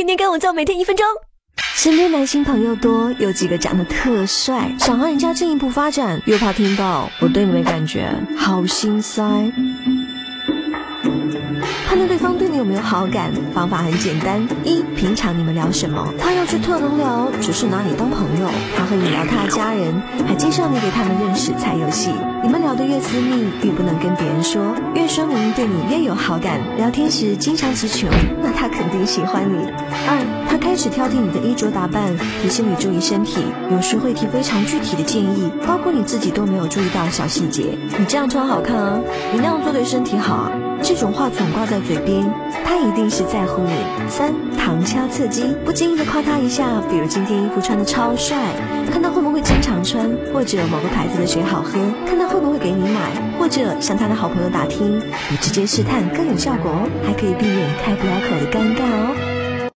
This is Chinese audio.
天天跟我做，每天一分钟。身边男性朋友多，有几个长得特帅，想和人家进一步发展，又怕听到我对你没感觉，好心塞。判断对方对你有没有好感，方法很简单：一、平常你们聊什么？他要是特能聊，只是拿你当朋友；他和你聊他的家人，还介绍你给他们认识，才有戏。你们聊得越私密，越不能跟别人说，越说明对你越有好感。聊天时经常词穷，那他肯定喜欢你。二、他开始挑剔你的衣着打扮，提醒你注意身体，有时会提非常具体的建议，包括你自己都没有注意到的小细节。你这样穿好看啊，你那样做对身体好啊。这种话总挂在嘴边，他一定是在乎你。三旁敲侧击，不经意的夸他一下，比如今天衣服穿的超帅，看他会不会经常穿，或者某个牌子的水好喝，看他会不会给你买，或者向他的好朋友打听，比直接试探更有效果哦，还可以避免开不了口的尴尬哦。